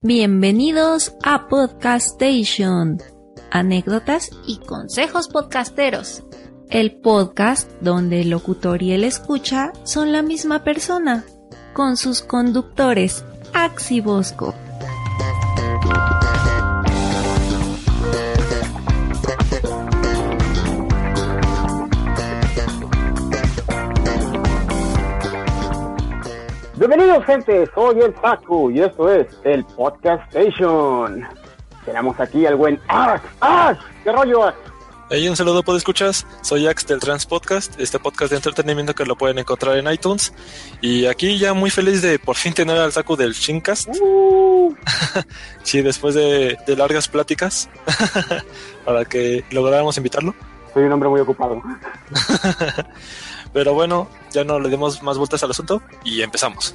Bienvenidos a Podcast Station, anécdotas y consejos podcasteros. El podcast donde el locutor y el escucha son la misma persona, con sus conductores Axi Bosco. Bienvenidos gente, soy el Paco y esto es el Podcast Station. Tenemos aquí al buen Ax. Ax, ¿qué rollo Ax? Hey, un saludo, ¿puedo escuchas? Soy Ax del Trans Podcast, este podcast de entretenimiento que lo pueden encontrar en iTunes. Y aquí ya muy feliz de por fin tener al Saku del Shincast. Uh, sí, después de, de largas pláticas para que lográramos invitarlo. soy un hombre muy ocupado. Pero bueno, ya no le demos más vueltas al asunto y empezamos.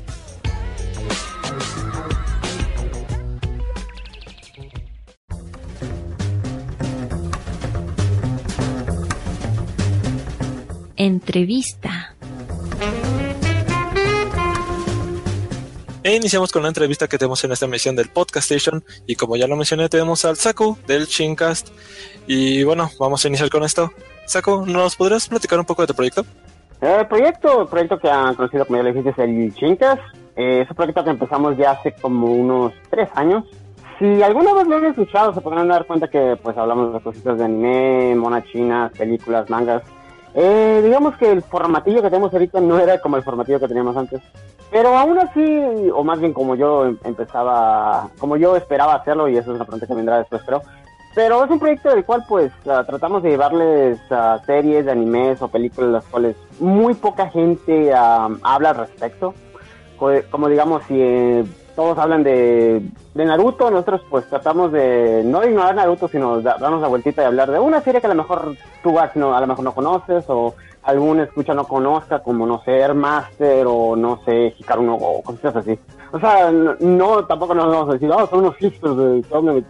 Entrevista. E iniciamos con la entrevista que tenemos en esta emisión del Podcast Station. Y como ya lo mencioné, tenemos al Saku del Shincast. Y bueno, vamos a iniciar con esto. Saku, ¿nos podrías platicar un poco de tu proyecto? El proyecto, el proyecto que han conocido como ya le dijiste es el Chincas. Eh, es un proyecto que empezamos ya hace como unos tres años. Si alguna vez lo han escuchado, se podrán dar cuenta que pues hablamos de cositas de anime, monas chinas, películas, mangas. Eh, digamos que el formatillo que tenemos ahorita no era como el formatillo que teníamos antes. Pero aún así, o más bien como yo em- empezaba, como yo esperaba hacerlo, y eso es una pregunta que vendrá después, creo. Pero es un proyecto del cual pues ah, tratamos de llevarles a series de animes o películas las cuales muy poca gente ah, habla al respecto. Co- Como digamos, si eh, todos hablan de, de Naruto, nosotros pues tratamos de no ignorar Naruto, sino da- darnos la vueltita y hablar de una serie que a lo mejor tú no, a lo mejor no conoces o algún escucha no conozca, como no sé, Air Master o no sé, Hikaru no Go, cosas así. O sea, no, no, tampoco nos vamos a decir, oh, son unos hipsters de,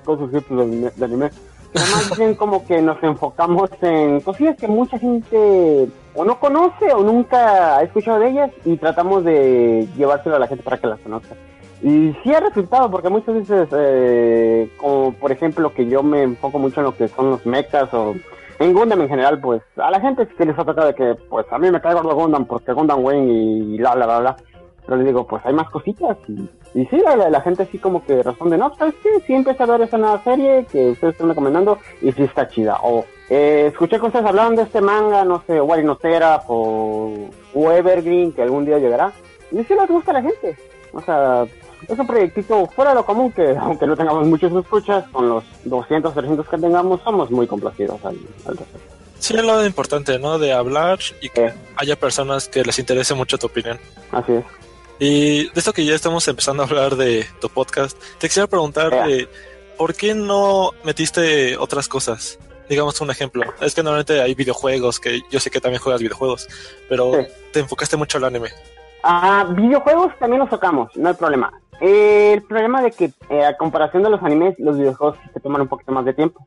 cosas hipsters de anime. de anime". Pero más bien como que nos enfocamos en cosillas que mucha gente o no conoce o nunca ha escuchado de ellas y tratamos de llevárselo a la gente para que las conozca. Y sí ha resultado, porque muchas veces, eh, como por ejemplo que yo me enfoco mucho en lo que son los mechas o en Gundam en general, pues a la gente que les ha tocado de que, pues a mí me cae gordo Gundam porque Gundam Wayne y bla, bla, bla, bla. Pero le digo, pues hay más cositas y, y sí, la, la gente sí como que responde, no, ¿sabes qué? Sí empecé a ver esa nueva serie que ustedes están recomendando y sí está chida. O eh, escuché que ustedes hablaban de este manga, no sé, Wari no Seraph o, o Evergreen, que algún día llegará. Y sí les gusta a la gente. O sea, es un proyectito fuera de lo común que, aunque no tengamos muchos escuchas, con los 200, 300 que tengamos, somos muy complacidos al, al respecto. Sí, es lo importante, ¿no? De hablar y que haya personas que les interese mucho tu opinión. Así es. Y de esto que ya estamos empezando a hablar de tu podcast, te quisiera preguntar, eh, ¿por qué no metiste otras cosas? Digamos un ejemplo. Es que normalmente hay videojuegos, que yo sé que también juegas videojuegos, pero Sí. te enfocaste mucho al anime. Ah, videojuegos también los tocamos, no hay problema. Eh, el problema de que eh, a comparación de los animes, los videojuegos se toman un poquito más de tiempo.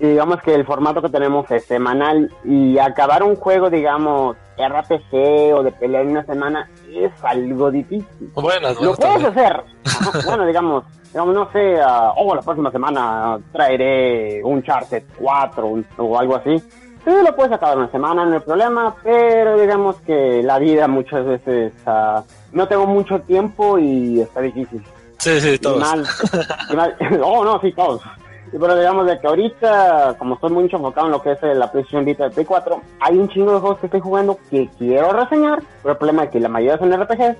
Y digamos que el formato que tenemos es semanal y acabar un juego, digamos, RPG o de pelea en una semana es algo difícil. Buenas, Lo buenas puedes también. hacer. Ajá, bueno, digamos, digamos, no sé, ah, oh, la próxima semana traeré un Charter 4 un- o algo así. Sí, lo puedes acabar una semana, no hay problema, pero digamos que la vida muchas veces ah, no tengo mucho tiempo y está difícil. Sí, sí, Y todos. mal, y mal- oh, no, sí, todos. Y pero digamos de que ahorita, como estoy mucho enfocado en lo que es eh, la PlayStation Vita de Play 4, hay un chingo de juegos que estoy jugando que quiero reseñar, pero el problema es que la mayoría son RPGs.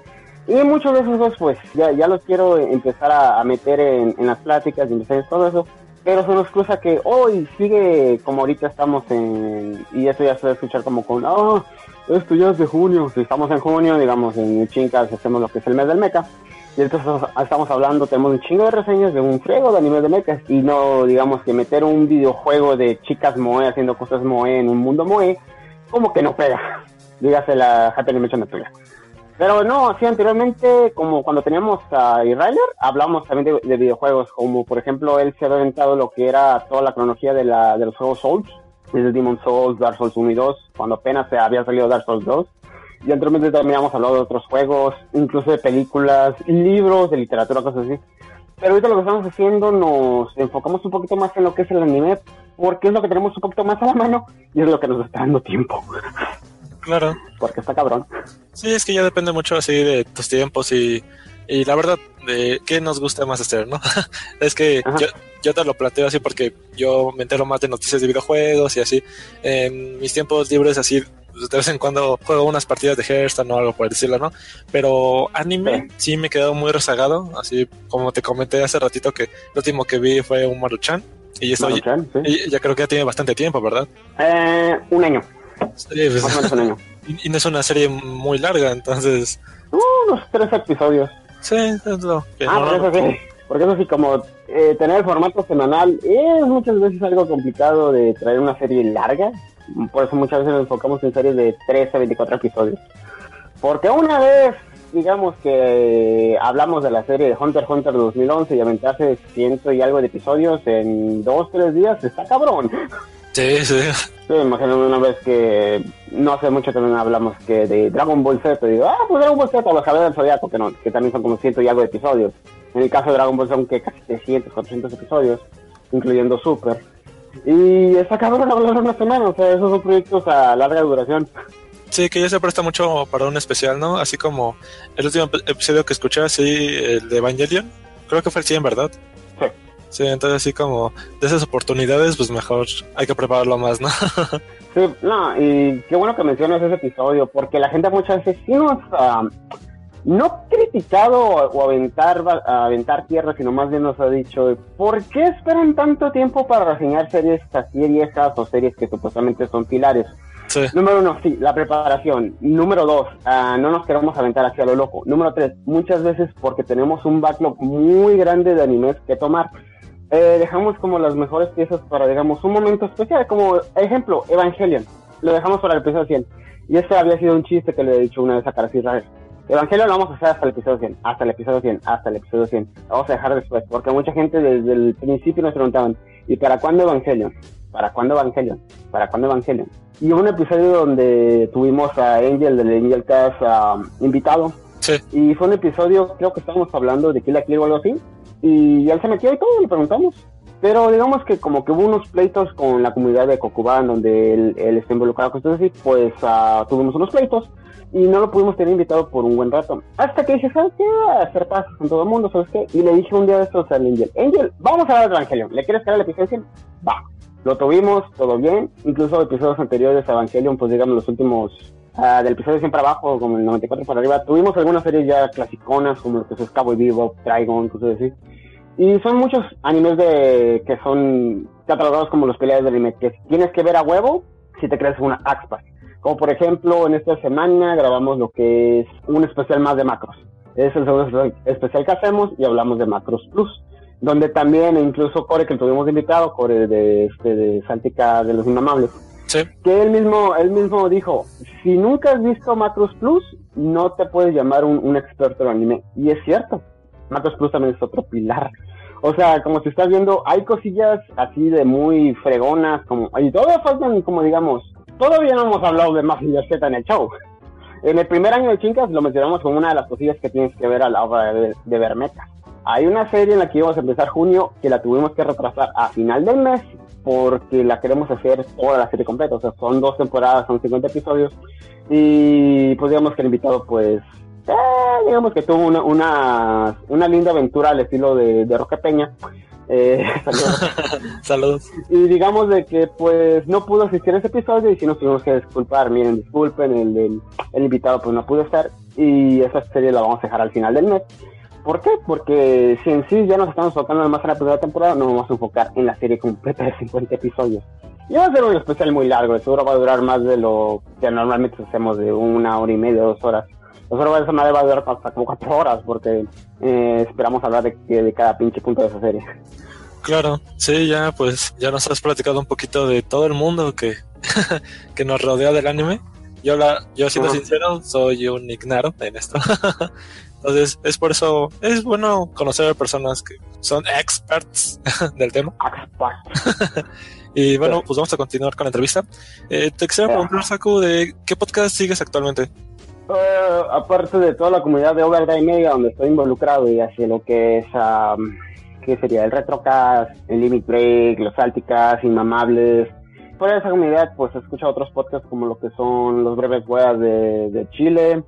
Y muchos de esos juegos, pues ya, ya los quiero empezar a, a meter en, en las pláticas y en todo eso. Pero se nos cruza que hoy sigue como ahorita estamos en, y eso ya se va a escuchar como con, ah, esto ya es de junio, si estamos en junio, digamos en Chincas hacemos lo que es el mes del mecha, y entonces estamos hablando, tenemos un chingo de reseñas de un friego de anime de mechas y no, digamos que meter un videojuego de chicas moe haciendo cosas moe en un mundo moe, como que no pega. Dígase la Happy Animation pega. Pero no, sí, anteriormente, como cuando teníamos a Irailer, hablamos también de, videojuegos, como por ejemplo, él se había inventado lo que era toda la cronología de, la, de los juegos Souls, desde Demon Souls, Dark Souls 1 y 2, cuando apenas se había salido Dark Souls 2 y anteriormente también habíamos hablado de otros juegos, incluso de películas, libros, de literatura, cosas así. Pero ahorita lo que estamos haciendo nos enfocamos un poquito más en lo que es el anime, porque es lo que tenemos un poquito más a la mano y es lo que nos está dando tiempo. Claro. Porque está cabrón. Sí, es que ya depende mucho así de tus tiempos y, y la verdad, de qué nos gusta más hacer, ¿no? es que yo, yo, te lo planteo así porque yo me entero más de noticias de videojuegos y así. En mis tiempos libres así pues, de vez en cuando juego unas partidas de Hearthstone o algo por decirlo, ¿no? Pero anime sí, me he quedado muy rezagado, así como te comenté hace ratito que lo último que vi fue un Maruchan. Y eso ya, ya, creo que ya tiene bastante tiempo, ¿verdad? Eh, un año. Sí, pues, un año. Y, no es una serie muy larga, entonces... unos tres episodios. Sí, es lo que ah, por eso sí. Porque eso sí, como eh, tener el formato semanal es muchas veces algo complicado de traer una serie larga. Por eso muchas veces nos enfocamos en series de 13 a 24 episodios. Porque una vez, digamos que hablamos de la serie de Hunter x Hunter 2011 y aventarse ciento y algo de episodios en dos, tres días, está cabrón. Sí, sí. Sí, imagino una vez que no hace mucho también hablamos que de Dragon Ball Z, digo, ah, pues Dragon Ball Z, los Caballeros del Zodiaco, que no, que también son como ciento y algo de episodios. En el caso de Dragon Ball son que casi 300, 400 episodios, incluyendo Super. Y está cabrón hablar una semana, o sea, esos son proyectos a larga duración. Sí, que ya se presta mucho para un especial, ¿no? Así como el último episodio que escuché, así, el de Evangelion, creo que fue el 100, ¿verdad? Sí. Sí, entonces así como de esas oportunidades, pues mejor hay que prepararlo más, ¿no? sí, no, y qué bueno que mencionas ese episodio, porque la gente muchas veces sí nos... Uh, no criticado o aventar, aventar tierra, sino más bien nos ha dicho, ¿por qué esperan tanto tiempo para reseñar series así viejas o series que supuestamente son pilares? Número uno, sí, la preparación. Número dos, ah, no nos queremos aventar hacia lo loco. Número tres, muchas veces porque tenemos un backlog muy grande de animes que tomar. Eh, dejamos como las mejores piezas para, digamos, un momento especial. Como ejemplo, Evangelion. Lo dejamos para el episodio 100. Y ese había sido un chiste que le he dicho una vez a Caracas Israel. Evangelio lo vamos a hacer hasta el episodio 100, hasta el episodio 100, hasta el episodio 100. vamos a dejar después, porque mucha gente desde el principio nos preguntaban, ¿y para cuándo Evangelion? ¿Para cuándo Evangelion? ¿Para cuándo Evangelion? Y hubo un episodio donde tuvimos a Angel del Angel Cast uh, invitado. Sí. Y fue un episodio, creo que estábamos hablando de Kill la Kill o algo así. Y él se metió y todo, le preguntamos. Pero digamos que como que hubo unos pleitos con la comunidad de Kokuban donde él, está involucrado con así, pues uh, tuvimos unos pleitos y no lo pudimos tener invitado por un buen rato. Hasta que dije, ¿sabes qué? Hacer pasos con todo el mundo, ¿sabes qué? Y le dije un día de estos al Angel, Angel, vamos a ver el Evangelion, ¿le quieres caer el episodio 100? Va. Lo tuvimos, todo bien, incluso episodios anteriores a Evangelion, pues digamos los últimos, uh, del episodio 100 para abajo, como el 94 para arriba, tuvimos algunas series ya clasiconas, como lo que es Cowboy Bebop, Trigon, cosas así. Y son muchos animes de que son catalogados como los peleas de anime, que tienes que ver a huevo si te crees una Axpac. Como por ejemplo, en esta semana grabamos lo que es un especial más de macros. Es el segundo especial que hacemos y hablamos de Macros Plus. Donde también, incluso Core, que tuvimos invitado, Core de, este, de Santica de los Inamables, que él mismo, él mismo dijo, si nunca has visto Macros Plus, no te puedes llamar un, experto en anime. Y es cierto, Macros Plus también es otro pilar. O sea, como si estás viendo, hay cosillas así de muy fregonas, como, y todavía faltan, como digamos, Todavía no hemos hablado de Mazinger Z en el show. En el primer año de Chincas lo mencionamos como una de las cosillas que tienes que ver a la hora de, de ver. Hay una serie en la que íbamos a empezar junio que la tuvimos que retrasar a final del mes porque la queremos hacer toda la serie completa. O sea, son dos temporadas, son 50 episodios. Y pues digamos que el invitado pues eh, digamos que tuvo una, una, una, linda aventura al estilo de, de Roque Peña. Eh, saludos. Y digamos de que pues no pudo asistir a ese episodio y si nos tuvimos que disculpar. Miren, disculpen, el, el, invitado pues no pudo estar y esa serie la vamos a dejar al final del mes. ¿Por qué? Porque si en sí ya nos estamos enfocando más en la primera temporada, no vamos a enfocar en la serie completa de 50 episodios. Y va a ser un especial muy largo, seguro va a durar más de lo que normalmente hacemos, de una hora y media, dos horas. Nosotros va a semana va a durar hasta como cuatro horas, porque eh, esperamos hablar de, de cada pinche punto de esa serie. Claro, sí, ya pues ya nos has platicado un poquito de todo el mundo que, que nos rodea del anime. Yo, la, yo siendo sincero, soy un ignaro en esto. Entonces, es por eso, es bueno conocer a personas que son experts del tema. y bueno, pues vamos a continuar con la entrevista. Eh, te quisiera preguntar, Saku, de qué podcast sigues actualmente. Uh, aparte de toda la comunidad de Overdrive Media donde estoy involucrado y hacia lo que es, um, ¿qué sería? El Retrocast, el Limit Break, los Alticas, Inmamables. Por esa comunidad, pues escucha otros podcasts como lo que son los breves weas de, de Chile,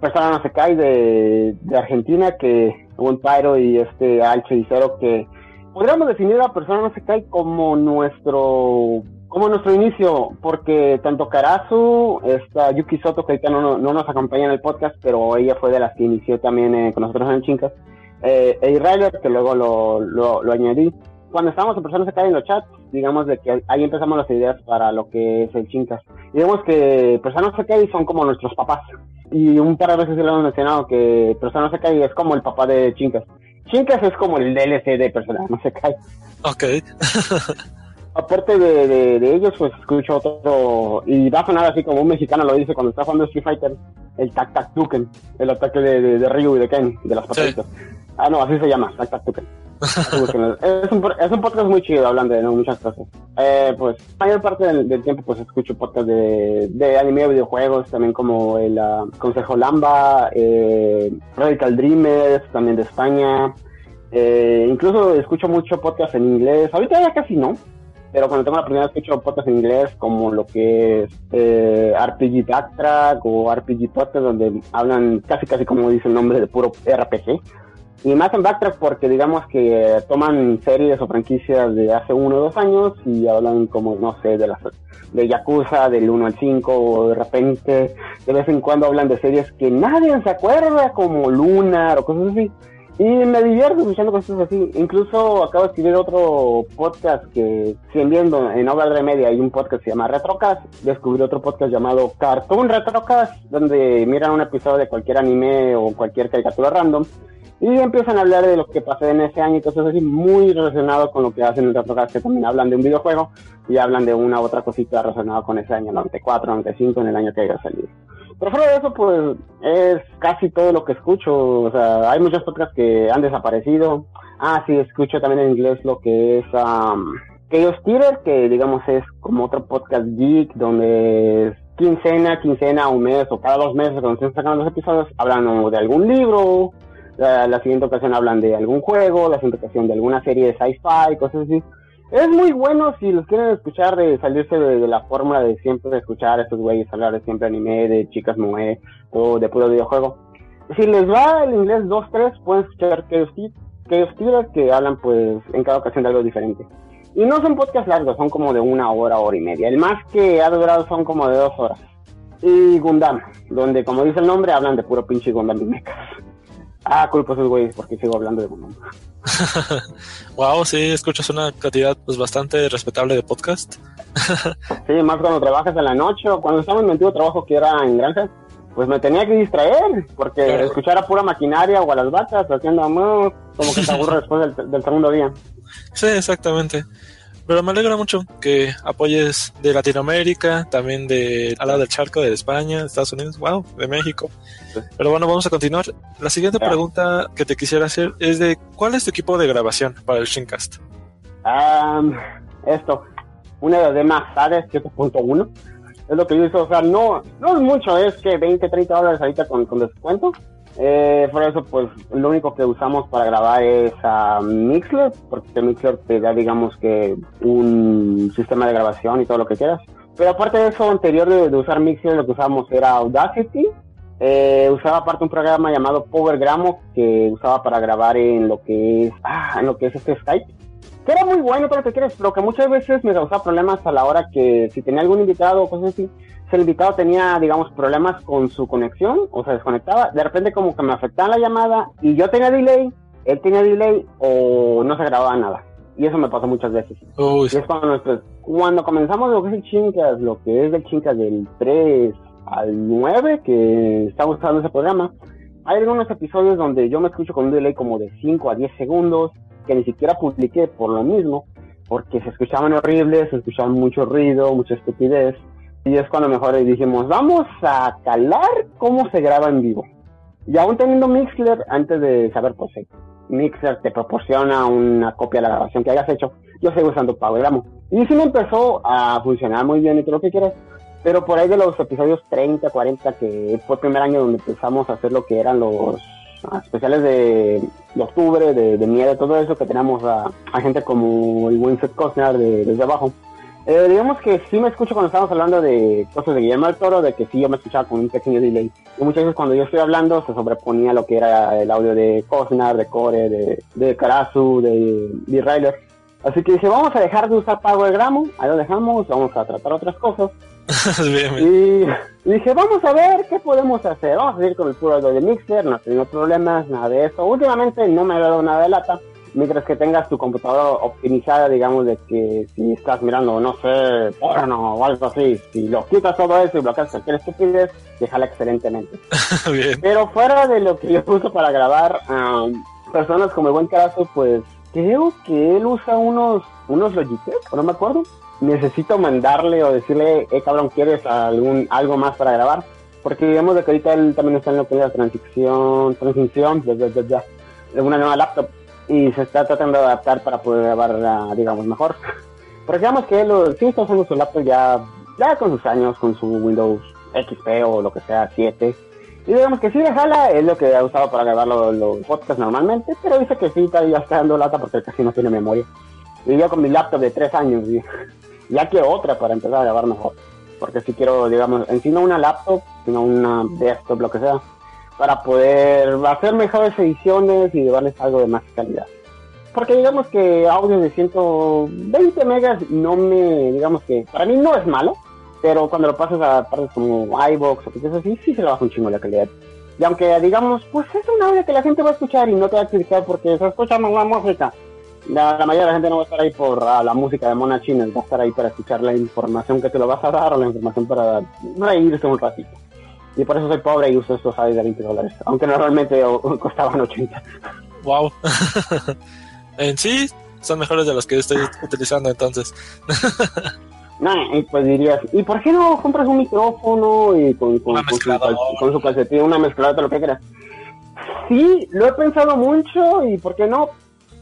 Persona No Se Cae de, Argentina, que un Pyro y este y Cero, que podríamos definir a Persona No Se Cae como nuestro como nuestro inicio, porque tanto Karasu, esta Yuki Soto, que ahorita no, no, nos acompaña en el podcast, pero ella fue de las que inició también eh, con nosotros en Chincas, eh, e que luego lo, lo, añadí. Cuando estábamos en Personas acá en los chats, digamos de que ahí empezamos las ideas para lo que es el Chincas. Digamos que Personas acá son como nuestros papás. Y un par de veces lo hemos mencionado que Personas acá es como el papá de Chincas. Chincas es como el DLC de Personas no se cae. Ok. aparte de, de, ellos, pues escucho otro, y va a sonar así como un mexicano lo dice cuando está jugando Street Fighter, el Tac Tac Tuken, el ataque de, de, Ryu y de Ken, de las pataditas. Ah, no, así se llama, Tac Tac Tuken. Es, un, es un podcast muy chido hablando de muchas cosas. Eh, pues, mayor parte del, tiempo, pues escucho podcast de, de anime videojuegos, también como el ah, Consejo Lamba, eh, Radical Dreamers, también de España. Eh, incluso escucho mucho podcast en inglés. Ahorita ya casi no, pero cuando tengo la oportunidad escucho podcasts en inglés como lo que es eh, RPG Backtrack o RPG Podcast donde hablan casi casi como dice el nombre de puro RPG y más en Backtrack porque digamos que toman series o franquicias de hace uno o dos años y hablan como no sé de las de Yakuza del 1 al 5 o de repente de vez en cuando hablan de series que nadie se acuerda como Lunar o cosas así. Y me divierto escuchando cosas así. Incluso acabo de escribir otro podcast que, si viendo en de Media. Hay un podcast que se llama Retrocast, descubrí otro podcast llamado Cartoon Retrocast, donde miran un episodio de cualquier anime o cualquier caricatura random y empiezan a hablar de lo que pasó en ese año y cosas así, muy relacionado con lo que hacen en Retrocast, que también hablan de un videojuego y hablan de una otra cosita relacionada con ese año, 94, 95, en el año que haya salido. Pero fuera de eso, pues es casi todo lo que escucho. O sea, hay muchos podcasts que han desaparecido. Ah, sí, escucho también en inglés lo que es um, Chaos Theater, que digamos es como otro podcast geek donde quincena, quincena, un mes o cada dos meses cuando estén sacando los episodios hablan de algún libro. La, la siguiente ocasión hablan de algún juego, la siguiente ocasión de alguna serie de sci-fi, cosas así. Es muy bueno si los quieren escuchar de salirse de, la fórmula de siempre escuchar a estos güeyes hablar de siempre anime, de chicas moe o de puro videojuego. Si les va el inglés 2-3, pueden escuchar que Steelers que hablan pues en cada ocasión de algo diferente. Y no son podcasts largos, son como de una hora, hora y media. El más que ha durado son como de dos horas. Y Gundam, donde como dice el nombre, hablan de puro pinche Gundam y mechas. Ah, culpa esos güeyes porque sigo hablando de Gundam. wow, sí, escuchas una cantidad pues bastante respetable de podcast. sí, más cuando trabajas en la noche o cuando estaba en mi antiguo trabajo que era en granja, pues me tenía que distraer porque escuchar a pura maquinaria o a las vacas haciendo como que te aburre después del segundo día. Sí, exactamente. Pero me alegra mucho que apoyes de Latinoamérica, también de al lado del charco de España, de Estados Unidos, wow, de México. Pero bueno, vamos a continuar. La siguiente pregunta que te quisiera hacer es de ¿cuál es tu equipo de grabación para el Shincast? esto, una de más sabes 7.1 es lo que yo hice, o sea, no, no es mucho, es que 20, 30 dólares ahorita con, con descuento eh, por eso, pues lo único que usamos para grabar es a Mixler, porque Mixler te da, digamos que, un sistema de grabación y todo lo que quieras. Pero aparte de eso, anterior de, usar Mixler, lo que usamos era Audacity. Eh, usaba aparte un programa llamado PowerGramo que usaba para grabar en lo que es, ah, en lo que es este Skype. Que era muy bueno, todo lo que quieres, pero que muchas veces me causaba problemas a la hora que si tenía algún invitado o cosas así, el invitado tenía, digamos, problemas con su conexión o se desconectaba, de repente como que me afectaba la llamada y yo tenía delay, él tenía delay o no se grababa nada. Y eso me pasó muchas veces. Uy, Y es cuando, cuando comenzamos lo que es el Chincas, lo que es del Chincas del 3 al 9, que estamos usando ese programa, hay algunos episodios donde yo me escucho con un delay como de 5 a 10 segundos, que ni siquiera publiqué por lo mismo, porque se escuchaban horribles, se escuchaban mucho ruido, mucha estupidez. Y es cuando mejor dijimos, vamos a calar cómo se graba en vivo. Y aún teniendo Mixler, antes de saber, pues eh, Mixer te proporciona una copia de la grabación que hayas hecho, yo sigo usando PowerGramo. Y sí me empezó a funcionar muy bien y todo lo que quieras. Pero por ahí de los episodios 30, 40, que fue el primer año donde empezamos a hacer lo que eran los especiales de, de octubre, de, de nieve, todo eso, que tenemos a, a gente como el Seth Costner de, desde abajo. Eh, digamos que sí me escucho cuando estamos hablando de cosas de Guillermo del Toro, de que sí yo me escuchaba con un pequeño delay. Y muchas veces cuando yo estoy hablando se sobreponía lo que era el audio de Costner, de Core, de, de Karasu, de, de Ryler. Así que dije, vamos a dejar de usar PowerGramo, ahí lo dejamos, vamos a tratar otras cosas. Y dije, vamos a ver qué podemos hacer. Vamos a seguir con el puro de Mixer, no tengo problemas, nada de eso. Últimamente no me ha dado nada de lata. Mientras que tengas tu computadora optimizada, digamos, de que si estás mirando, no sé, porno o algo así, si lo quitas todo eso y bloqueas cualquier estupidez, déjala excelentemente. bien. Pero fuera de lo que yo uso para grabar, am, personas como el buen Carazo, pues creo que él usa unos, unos Logitech, no me acuerdo. Necesito mandarle o decirle, eh cabrón, ¿quieres algún, algo más para grabar? Porque digamos de que ahorita él también está en lo que es la transición, transición de, de, de- una nueva laptop y se está tratando de adaptar para poder grabar, ah, digamos, mejor. Pero digamos que él sí está usando su laptop ya, ya con sus años, con su Windows XP o lo que sea, 7. Y digamos que sí le jala, es lo que ha usado para grabar los, los podcasts normalmente, pero dice que sí, ya está dando lata porque casi no tiene memoria. Y yo con mi laptop de 3 años, y ya quiero otra para empezar a grabar mejor. Porque si quiero, digamos, en sí no una laptop, sino una desktop, lo que sea, para poder hacer mejores ediciones y llevarles algo de más calidad. Porque digamos que audio de 120 megas no me, digamos que para mí no es malo, pero cuando lo pasas a partes como iBox o cosas así, sí se le baja un chingo la calidad. Y aunque digamos, pues es un audio que la gente va a escuchar y no te va a criticar porque se escucha más música. La, la mayoría de la gente no va a estar ahí por ah, la música de Mona China, va a estar ahí para escuchar la información que te lo vas a dar o la información para reírse un ratito. Y por eso soy pobre y uso estos audios de 20 dólares, aunque normalmente costaban 80. Wow. en sí, son mejores de los que estoy utilizando entonces. No, y pues dirías, ¿y por qué no compras un micrófono y con, con, con su, con su calcetín, una mezcladora, lo que quieras? Sí, lo he pensado mucho y ¿por qué no?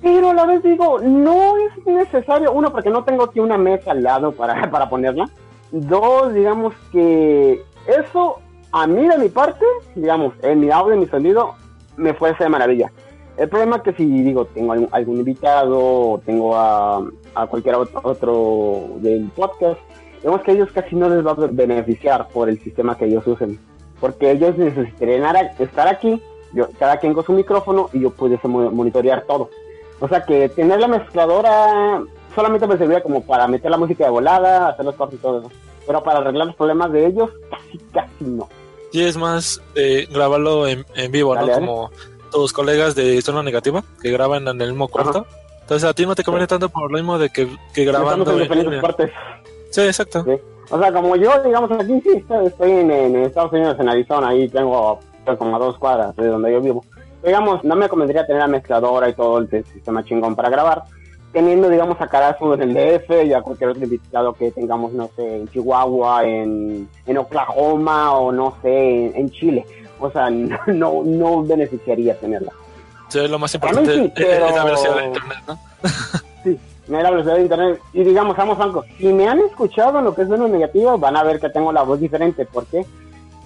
Pero a la vez digo, no es necesario. Uno, porque no tengo aquí una mesa al lado para, para ponerla. Dos, digamos que eso, a mí de mi parte, digamos, en mi audio, en mi sonido, me fuese de maravilla. El problema es que si digo, tengo algún, algún invitado, o tengo a, a cualquier ot- otro del podcast, vemos que ellos casi no les va a beneficiar por el sistema que ellos usen. Porque ellos necesitarían estar aquí, yo, cada quien con su micrófono, y yo pudiese mo- monitorear todo. O sea que tener la mezcladora solamente me serviría como para meter la música de volada, hacer los cortes y todo eso. Pero para arreglar los problemas de ellos, casi, casi no. Y es más eh, grabarlo en, en vivo, ¿no? Como tus colegas de zona negativa que graban en el mismo cuarto. Entonces a ti no te conviene tanto por lo mismo de que, que grabando Estamos en en diferentes línea. partes. Sí, exacto. Sí. O sea, como yo, digamos, aquí sí estoy, en, en Estados Unidos, en Arizona, ahí tengo como a dos cuadras de donde yo vivo. Digamos, no me convendría tener la mezcladora y todo el sistema chingón para grabar, teniendo, digamos, a Carazo en el DF y a cualquier otro invitado que tengamos, no sé, en Chihuahua, en, en Oklahoma o no sé, en, en Chile. O sea, no, no beneficiaría tenerla. Sí, lo más importante sí, es- es la pero- velocidad de internet, ¿no? Sí, la velocidad de internet. Y digamos, seamos francos, si me han escuchado en lo que es menos negativo, van a ver que tengo la voz diferente. ¿Por qué?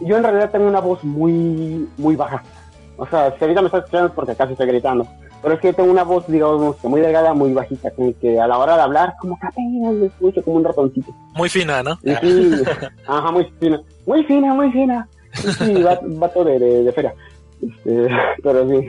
Yo en realidad tengo una voz muy, muy baja. O sea, si ahorita me estás escuchando es porque casi estoy gritando. Pero es que tengo una voz, digamos, muy delgada, muy bajita, como que a la hora de hablar, como que apenas me escucho como un ratoncito. Muy fina, ¿no? Y sí, ajá, muy fina. Muy fina, muy fina. Sí, va- vato de, de, de feria. Este, pero sí.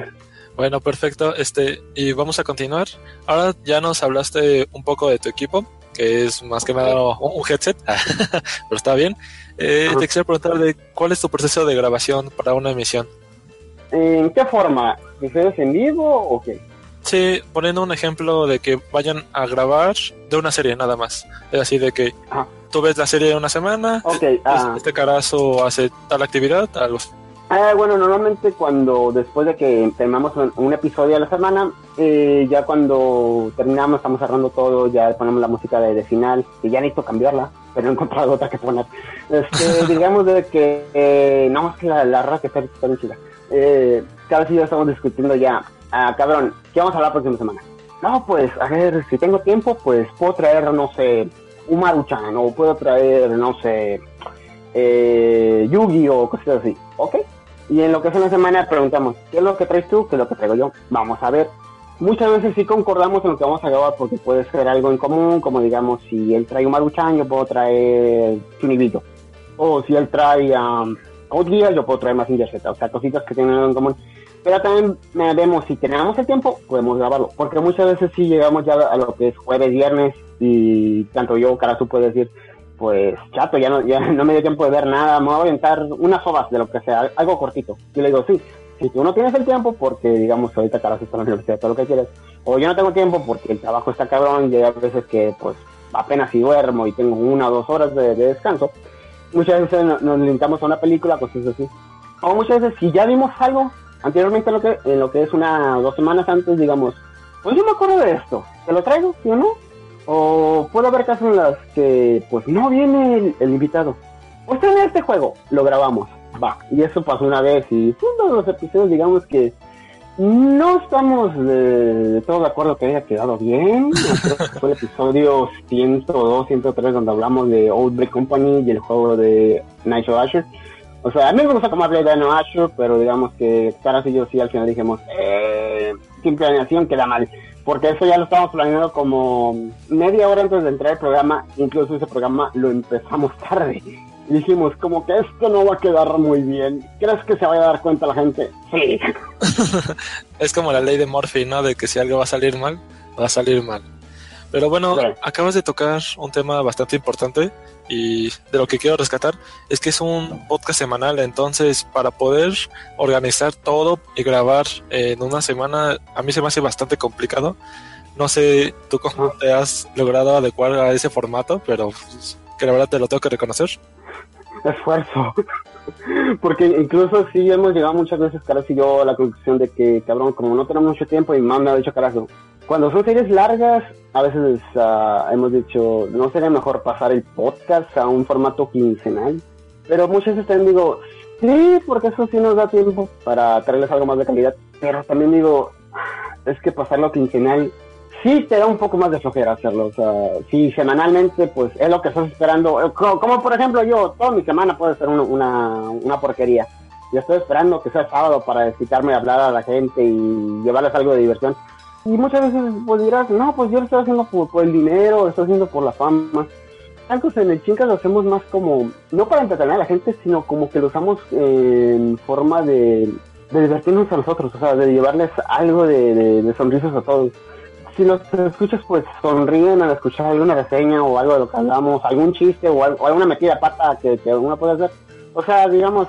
Bueno, perfecto. Este, y vamos a continuar. Ahora ya nos hablaste un poco de tu equipo. que es más que nada un headset, pero está bien. Eh, te quisiera preguntar de cuál es tu proceso de grabación para una emisión. ¿En qué forma? ¿Ustedes en vivo o qué? Sí, poniendo un ejemplo de que vayan a grabar de una serie nada más. Es así de que tú ves la serie de una semana, okay, ah. este carazo hace tal actividad, algo Ah, bueno, normalmente cuando después de que terminamos un, episodio a la semana, eh, ya cuando terminamos, estamos cerrando todo, ya ponemos la música de, final, que ya necesito cambiarla, pero he encontrado otra que poner. Este, digamos de que, eh, no, es que la, la que está, está bien chida. Eh, cada vez ya estamos discutiendo ya, ah, cabrón, ¿qué vamos a hablar la próxima semana? No, pues, a ver, si tengo tiempo, pues puedo traer, no sé, un Maruchan, o puedo traer, no sé, eh, Yugi o cosas así, ¿ok? Y en lo que es una semana preguntamos, ¿qué es lo que traes tú? ¿Qué es lo que traigo yo? Vamos a ver. Muchas veces sí concordamos en lo que vamos a grabar porque puede ser algo en común, como digamos, si él trae un Maruchan, yo puedo traer Chunibito. O si él trae um, Code yo puedo traer más Z. O sea, cositas que tienen en común. Pero también vemos, si tenemos el tiempo, podemos grabarlo. Porque muchas veces sí llegamos ya a lo que es jueves, viernes, y tanto yo, cara, tú puedes decir, pues chato, ya no, ya no me dio tiempo de ver nada, me voy a aventar unas hojas de lo que sea, algo cortito. Y le digo, sí, si tú no tienes el tiempo, porque digamos ahorita caras está en la universidad, todo lo que quieres, o yo no tengo tiempo porque el trabajo está cabrón y hay veces que pues apenas si duermo y tengo una o dos horas de, descanso, muchas veces nos, limitamos a una película, cosas así. O muchas veces si ya vimos algo anteriormente en lo que, en lo que es una dos semanas antes, digamos, pues yo me acuerdo de esto, ¿te lo traigo? ¿Sí o no? O puede haber casos en las que pues no viene el, invitado. Pues en este juego lo grabamos. Va. Y eso pasó una vez y uno de los episodios digamos que no estamos de, todo de acuerdo que haya quedado bien. fue el episodio 102, 103 donde hablamos de Old Break Company y el juego de of Asher. O sea, a mí me gusta como hablé de No Asher, pero digamos que Caras y yo sí al final dijimos, eh, sin planeación queda mal porque eso ya lo estábamos planeando como media hora antes de entrar al programa, incluso ese programa lo empezamos tarde. Y dijimos, como que esto no va a quedar muy bien. ¿Crees que se vaya a dar cuenta la gente? Sí. es como la ley de Murphy, ¿no? De que si algo va a salir mal, va a salir mal. Pero bueno, acabas de tocar un tema bastante importante y de lo que quiero rescatar es que es un podcast semanal, entonces para poder organizar todo y grabar en una semana a mí se me hace bastante complicado. No sé tú cómo te has logrado adecuar a ese formato, pero pues, que la verdad te lo tengo que reconocer. Esfuerzo. Porque incluso sí hemos llegado muchas veces, Caras y yo, a la conclusión de que, cabrón, como no tenemos mucho tiempo y más me ha dicho, carajo, cuando son series largas, a veces uh, hemos dicho, no sería mejor pasar el podcast a un formato quincenal. Pero muchas veces también digo, sí, porque eso sí nos da tiempo para traerles algo más de calidad. Pero también digo, es que pasarlo quincenal sí te da un poco más de flojera hacerlo. O sea, si semanalmente, pues es lo que estás esperando. Eh, como, por ejemplo yo, toda mi semana puede ser una, una, porquería. Yo estoy esperando que sea sábado para dedicarme a hablar a la gente y llevarles algo de diversión. Y muchas veces pues dirás, no, pues yo lo estoy haciendo por, el dinero, lo estoy haciendo por la fama. Tantos en el Chincas lo hacemos más como, no para entretener a la gente, sino como que lo usamos en forma de, divertirnos a nosotros, o sea, de llevarles algo de, sonrisas a todos. Si los escuchas, pues sonríen al escuchar alguna reseña o algo de lo que hablamos, algún chiste o, alguna metida pata que, que uno puede hacer. O sea, digamos,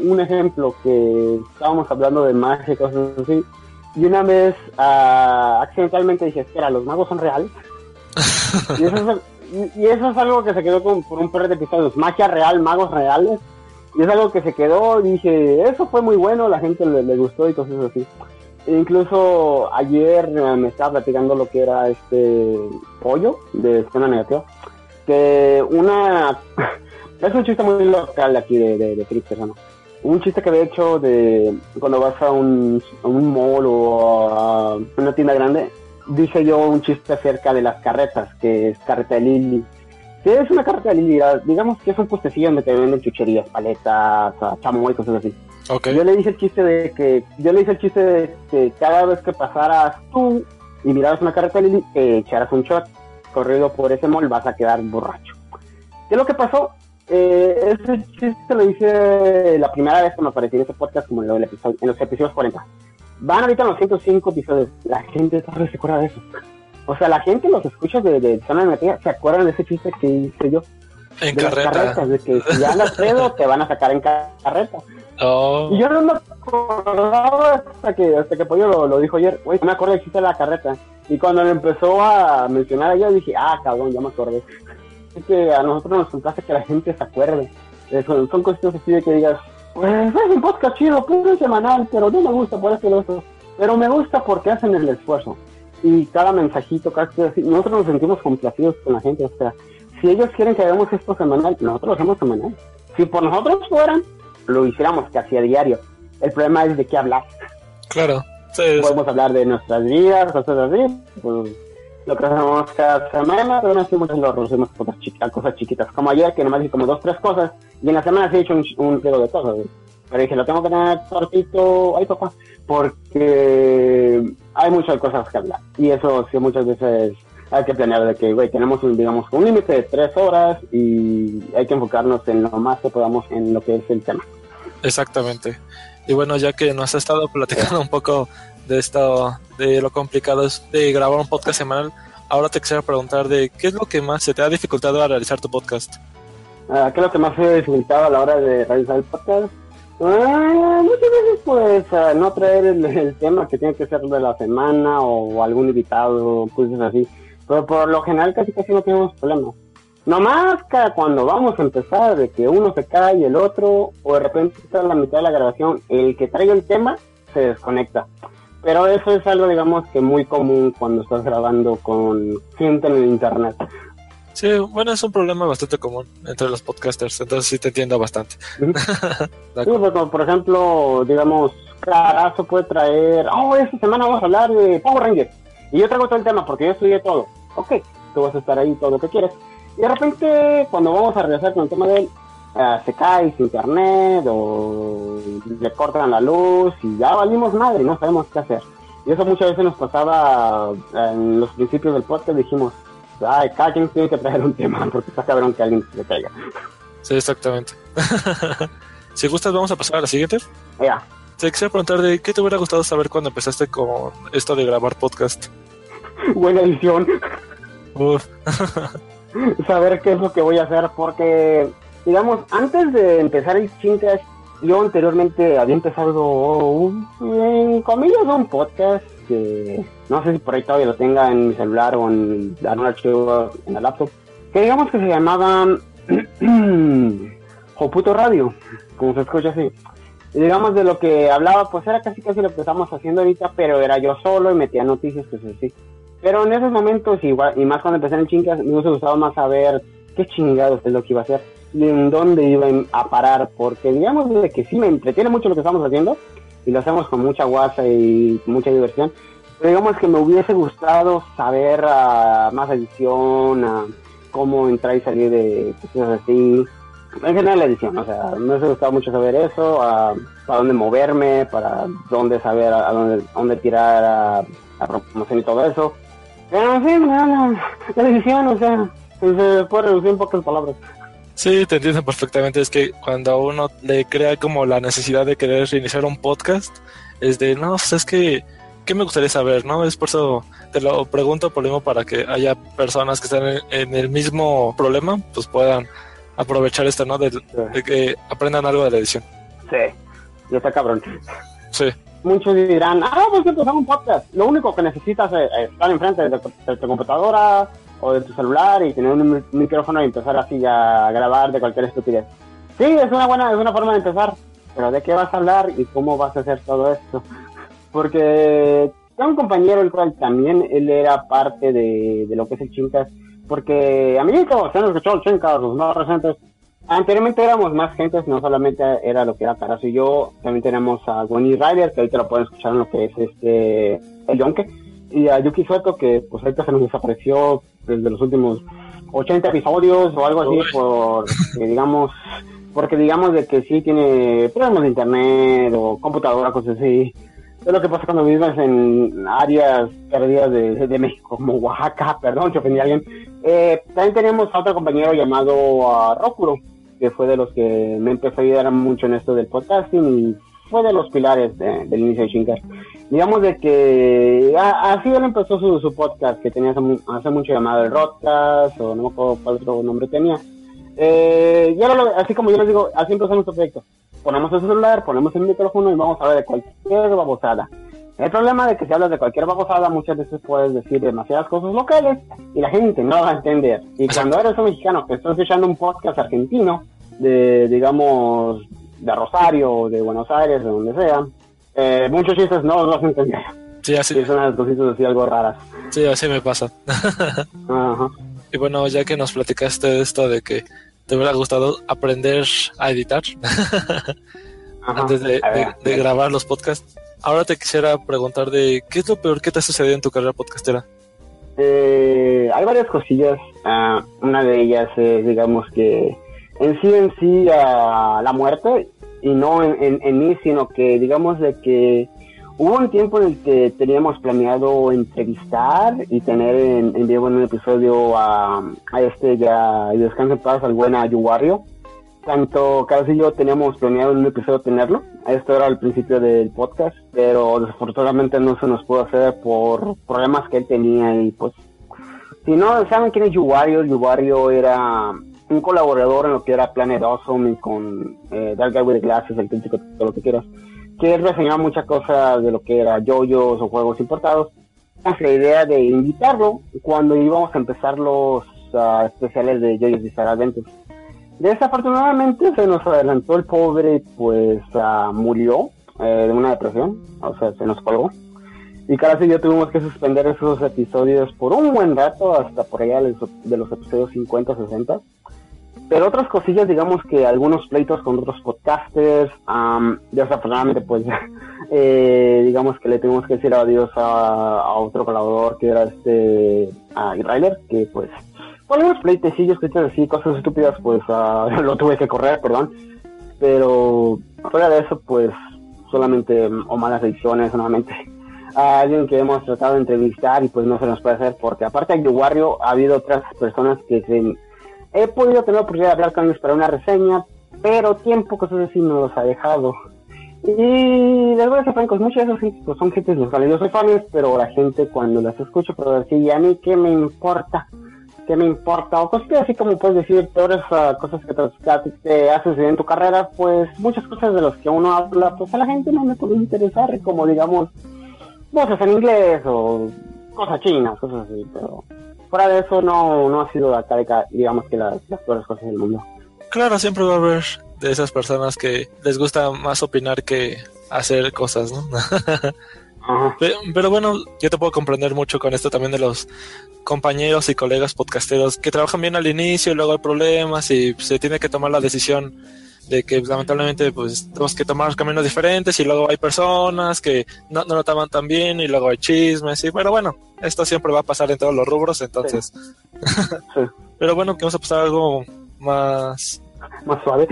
un ejemplo que estábamos hablando de magia y cosas así y una vez uh, accidentalmente dije, espera, ¿los magos son reales? y, eso es, algo que se quedó con, por un par de episodios. Magia real, magos reales. Y es algo que se quedó, dije, eso fue muy bueno, la gente le, gustó y cosas así. Incluso ayer me estaba platicando lo que era este pollo de escena negativa. Que una... es un chiste muy local aquí de, de, de un chiste que había hecho de cuando vas a un, a un mall o a una tienda grande, dice yo un chiste acerca de las carretas, que es carreta de Lili. ¿Qué es una carreta de Lili? Digamos que es un puestecillo donde te venden chucherías, paletas, chamoy, cosas así. Yo le dije el chiste de que, yo le dije el chiste de que cada vez que pasaras tú y miraras una carreta de Lili, eh, echaras un shot corrido por ese mall, vas a quedar borracho. ¿Qué es lo que pasó? Eh, ese chiste lo hice la primera vez que me aparecí en ese podcast, como en, episodio, en los episodios 40. Van ahorita en los 105 episodios. La gente todavía se acuerda de eso. O sea, la gente los escucha de, de zona de se acuerdan de ese chiste que hice yo. En de las carreta. carretas, de que si andas pedo te van a sacar en carreta. Oh, Y yo no me acordaba hasta que, hasta que Pollo lo, lo dijo ayer, güey, me acuerdo chiste de la carreta. Y cuando lo empezó a mencionar yo dije, ah, cabrón, ya me acordé. Es que a nosotros nos complace que la gente se acuerde. Eh, son, son cositas así de que digas, pues es un podcast chido, pues es semanal, pero no me gusta por lo otro. Pero me gusta porque hacen el esfuerzo. Y cada mensajito, cada nosotros nos sentimos complacidos con la gente. O sea, si ellos quieren que hagamos esto semanal, nosotros lo hacemos semanal. Si por nosotros fueran, lo hiciéramos casi a diario. El problema es de qué hablar. claro. Sí, Podemos hablar de nuestras vidas, cosas así. Pues, lo que hacemos cada semana, pero no muchos lo reducimos a cosas, chiquitas, cosas chiquitas. Como ayer, que nomás dije como dos, tres cosas. Y en la semana sí he hecho un, un pliego de cosas. güey. Pero dije, lo tengo que tener cortito, ay papá, porque hay muchas cosas que hablar. Y eso sí muchas veces hay que planear de que, güey, tenemos un, digamos, un límite de tres horas y hay que enfocarnos en lo más que podamos en lo que es el tema. Exactamente. Y bueno, ya que nos ha estado platicando un poco de esto, de lo complicado es de grabar un podcast semanal, ahora te quisiera preguntar de qué es lo que más se te ha dificultado a realizar tu podcast. Ah, ¿Qué es lo que más he dificultado a la hora de realizar el podcast? Ah, muchas veces, pues, no traer el, el tema que tiene que ser de la semana o algún invitado, cosas así. Pero por lo general casi casi no tenemos problemas. Nomás que cuando vamos a empezar, de que uno se cae y el otro, o de repente está en la mitad de la grabación, el que trae el tema se desconecta. Pero eso es algo, digamos, que muy común cuando estás grabando con gente en el internet. Sí, bueno, es un problema bastante común entre los podcasters, entonces sí te entiendo bastante. Sí, pues, como por ejemplo, digamos, Carazo puede traer, oh, esta semana vamos a hablar de Power Rangers. Y yo traigo todo el tema porque yo estudié todo. Ok, tú vas a estar ahí todo lo que quieres. Y de repente, cuando vamos a regresar con el tema de él, ah, se cae su internet o le cortan la luz y ya valimos madre, no sabemos qué hacer. Y eso muchas veces nos pasaba ah, en los principios del podcast, dijimos, ay, cada quien tiene que traer un tema porque está cabrón que alguien se caiga. Sí, exactamente. si gustas, vamos a pasar a la siguiente. Ya. Te quisiera preguntar de qué te hubiera gustado saber cuando empezaste con esto de grabar podcast. Buena edición. Uf, saber qué es lo que voy a hacer porque, digamos, antes de empezar el Chincas, yo anteriormente había empezado, un, en comillas, un podcast que no sé si por ahí todavía lo tenga en mi celular o en algún archivo en la laptop, que digamos que se llamaba Joputo Radio, como se escucha así. Y digamos de lo que hablaba, pues era casi casi lo que estamos haciendo ahorita, pero era yo solo y metía noticias, pues así. Pero en esos momentos, igual, y más cuando empecé en Chincas, me hubiese gustado más saber qué chingados es lo que iba a hacer y en dónde iba a parar, porque digamos de que sí me entretiene mucho lo que estamos haciendo y lo hacemos con mucha guasa y mucha diversión. Pero digamos que me hubiese gustado saber ah, más edición, ah, cómo entrar y salir de cosas así. En general la edición, o sea, me hubiese gustado mucho saber eso, ah, para dónde moverme, para dónde saber a, dónde, dónde tirar a, a promoción y todo eso. Pero en fin, no, no, la edición, o sea, se puede reducir en pocas palabras. Sí, te entiendo perfectamente. Es que cuando a uno le crea como la necesidad de querer reiniciar un podcast, es de, no, pues es que, ¿qué me gustaría saber? ¿No? Es por eso te lo pregunto por lo mismo para que haya personas que están en, en el mismo problema, pues puedan aprovechar esto, ¿no? De, de que aprendan algo de la edición. Sí, ya está cabrón. Sí, Muchos dirán, ah, pues empezar un podcast. Lo único que necesitas es es estar enfrente de, tu- computadora o de tu celular y tener un mi- micrófono y empezar así a grabar de cualquier estupidez. Sí, es una buena, es una forma de empezar, pero ¿de qué vas a hablar y cómo vas a hacer todo esto? Porque tengo un compañero el cual también él era parte de, de lo que es el Chincas, porque amiguitos, se han escuchado el Chincas, los más recientes, Anteriormente éramos más gentes, no solamente era lo que era Carazo y yo, también tenemos a Bonnie Ryder, que ahorita lo pueden escuchar en lo que es este el Yonke, y a Yuki Soto, que pues ahorita se nos desapareció desde los últimos 80 episodios o algo así, por que digamos, porque digamos de que sí tiene problemas de internet o computadora, cosas así. Es lo que pasa cuando vives en áreas perdidas de, de México, como Oaxaca, perdón, si ofendí a alguien. Eh, también tenemos a otro compañero llamado ah, Rokuro, que fue de los que me empezó a ayudar mucho en esto del podcasting y fue de los pilares del inicio de Shinkas. Digamos de que así él empezó su, su podcast, que tenía hace, mucho llamado el Rodcast, o no me acuerdo cuál otro nombre tenía. Eh, y ahora, así como yo les digo, así empezó nuestro proyecto. Ponemos el celular, ponemos el micrófono y vamos a hablar de cualquier babosada. El problema de que si hablas de cualquier babosada, muchas veces puedes decir demasiadas cosas locales y la gente no va a entender. Y cuando eres un mexicano que está escuchando un podcast argentino, de, digamos, de Rosario, de Buenos Aires, de donde sea, eh, muchos chistes no los vas a entender. Sí, así. Y son unas cositas así algo raras. Sí, así me pasa. Ajá. Y bueno, ya que nos platicaste esto de que te hubiera gustado aprender a editar antes de, grabar los podcasts, ahora te quisiera preguntar de qué es lo peor que te ha sucedido en tu carrera podcastera. Eh, hay varias cosillas. Ah, una de ellas es, digamos que en sí en sí a la muerte y no en, en, mí, sino que digamos de que hubo un tiempo en el que teníamos planeado entrevistar y tener en, en vivo en un episodio a, a este ya descanso en paz al buen Ayuwario. Tanto Carlos y yo teníamos planeado en un episodio tenerlo. Esto era al principio del podcast, pero desafortunadamente no se nos pudo hacer por problemas que él tenía y pues si no saben quién es Yuwario, Yuwario era un colaborador en lo que era Planet Awesome y con eh, Dark Guy with Glasses, el crítico, todo lo que quieras, que él reseñaba muchas cosas de lo que era yoyos o juegos importados. La idea de invitarlo cuando íbamos a empezar los uh, especiales de yoyos y Star Desafortunadamente se nos adelantó el pobre, pues uh, murió eh, de una depresión, o sea, se nos colgó. Y casi yo tuvimos que suspender esos episodios por un buen rato, hasta por allá de los episodios 50, 60. Pero otras cosillas, digamos que algunos pleitos con otros podcasters, um, desafortunadamente pues eh, digamos que le tuvimos que decir adiós a, otro colaborador que era este a Ryler, que pues algunos pleitecillos, que así, cosas estúpidas, pues uh, lo tuve que correr, perdón. Pero fuera de eso, pues solamente o malas ediciones, nuevamente a alguien que hemos tratado de entrevistar y pues no se nos puede hacer porque aparte de Warrior ha habido otras personas que se he podido tener la oportunidad de hablar con ellos para una reseña, pero tiempo, cosas así, no los ha dejado. Y les voy a ser francos, muchas de esas pues, son gente locales. Yo soy fan, pero la gente cuando las escucho, pero decir, a mí qué me importa, qué me importa, o cosas así como puedes decir, peores uh, cosas que te, haces en tu carrera, pues muchas cosas de las que uno habla, pues a la gente no me puede interesar, como digamos, voces en inglés o cosas chinas, cosas así, pero fuera de eso no, no ha sido acá, digamos que las, peores cosas del mundo. Claro, siempre va a haber de esas personas que les gusta más opinar que hacer cosas, ¿no? Pero, bueno, yo te puedo comprender mucho con esto también de los compañeros y colegas podcasteros que trabajan bien al inicio y luego hay problemas y se tiene que tomar la decisión de que lamentablemente pues tenemos que tomar caminos diferentes y luego hay personas que no, no lo toman tan bien y luego hay chismes y pero bueno, esto siempre va a pasar en todos los rubros, entonces. pero bueno, que vamos a pasar algo más... Más suave.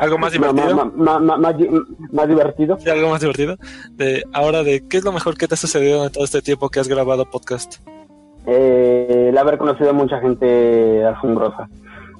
Algo más divertido. más, divertido. Sí, algo más divertido. De, ahora, de ¿qué es lo mejor que te ha sucedido en todo este tiempo que has grabado podcast? Eh, el haber conocido a mucha gente asombrosa.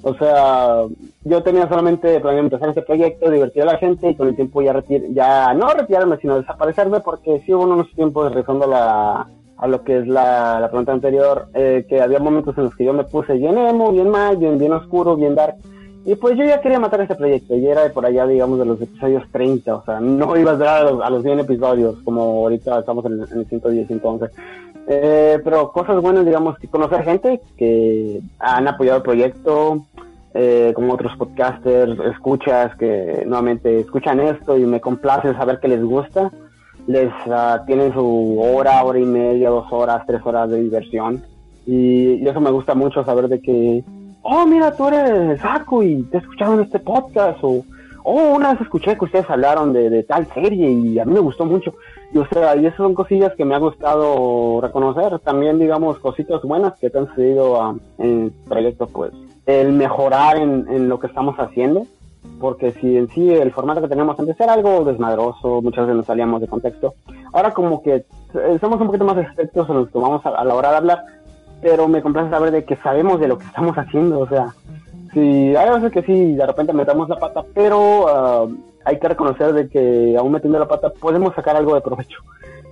O sea, yo tenía solamente para empezar este proyecto, divertir a la gente y con el tiempo ya retir ya no retirarme, sino desaparecerme porque sí hubo unos tiempos rezando la, a lo que es la, la pregunta anterior, eh, que había momentos en los que yo me puse bien emo, bien mal, bien, bien oscuro, bien dark. Y pues yo ya quería matar este proyecto, y era de por allá, digamos, de los episodios 30, o sea, no iba a dar a los, a los 100 episodios, como ahorita estamos en, en el 110, 111. Eh, pero cosas buenas, digamos, que conocer gente que han apoyado el proyecto, eh, como otros podcasters, escuchas que nuevamente escuchan esto y me complace saber que les gusta. Les uh, tienen su hora, hora y media, dos horas, tres horas de diversión. Y, eso me gusta mucho saber de que, oh, mira, tú eres Saku y te escucharon este podcast. O, oh, una vez escuché que ustedes hablaron de, de tal serie y a mí me gustó mucho. Y o sea, y esas son cosillas que me ha gustado reconocer. También, digamos, cositas buenas que te han sucedido um, en el proyecto, pues, el mejorar en, en, lo que estamos haciendo. Porque si en sí el formato que tenemos antes era algo desmadroso, muchas veces nos salíamos de contexto. Ahora como que eh, somos un poquito más expertos en lo que vamos a, a la hora de hablar, pero me complace saber de que sabemos de lo que estamos haciendo, o sea, Sí, hay veces que sí, de repente metamos la pata, pero ah, hay que reconocer de que aún metiendo la pata podemos sacar algo de provecho.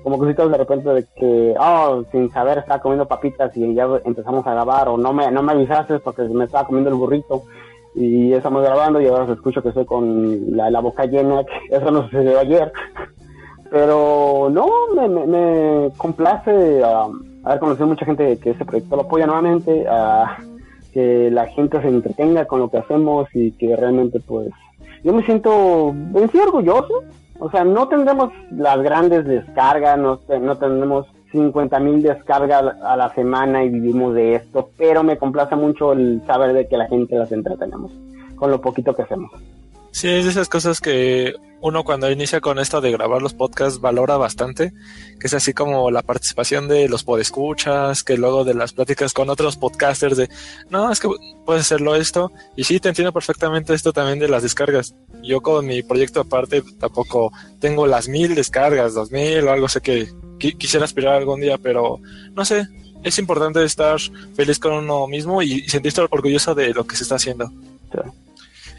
Como cositas de repente de que, oh, sin saber estaba comiendo papitas y ya empezamos a grabar, o no me, no me avisaste porque me estaba comiendo el burrito y estamos grabando y ahora os escucho que estoy con la, boca llena, que eso no sucedió ayer. Pero no, me, me, me complace ah, haber conocido mucha gente que ese proyecto lo apoya nuevamente, a que la gente se entretenga con lo que hacemos y que realmente pues yo me siento bien sí orgulloso. O sea, no tendremos las grandes descargas, no, no tendremos 50 mil descargas a la semana y vivimos de esto, pero me complace mucho el saber de que la gente las entretenemos con lo poquito que hacemos. Sí, es de esas cosas que uno cuando inicia con esto de grabar los podcasts valora bastante, que es así como la participación de los podescuchas, que luego de las pláticas con otros podcasters de, no, es que puedes hacerlo esto, y sí, te entiendo perfectamente esto también de las descargas. Yo con mi proyecto aparte tampoco tengo las mil descargas, dos mil o algo, sé que quisiera aspirar algún día, pero no sé, es importante estar feliz con uno mismo y, sentirse orgulloso de lo que se está haciendo.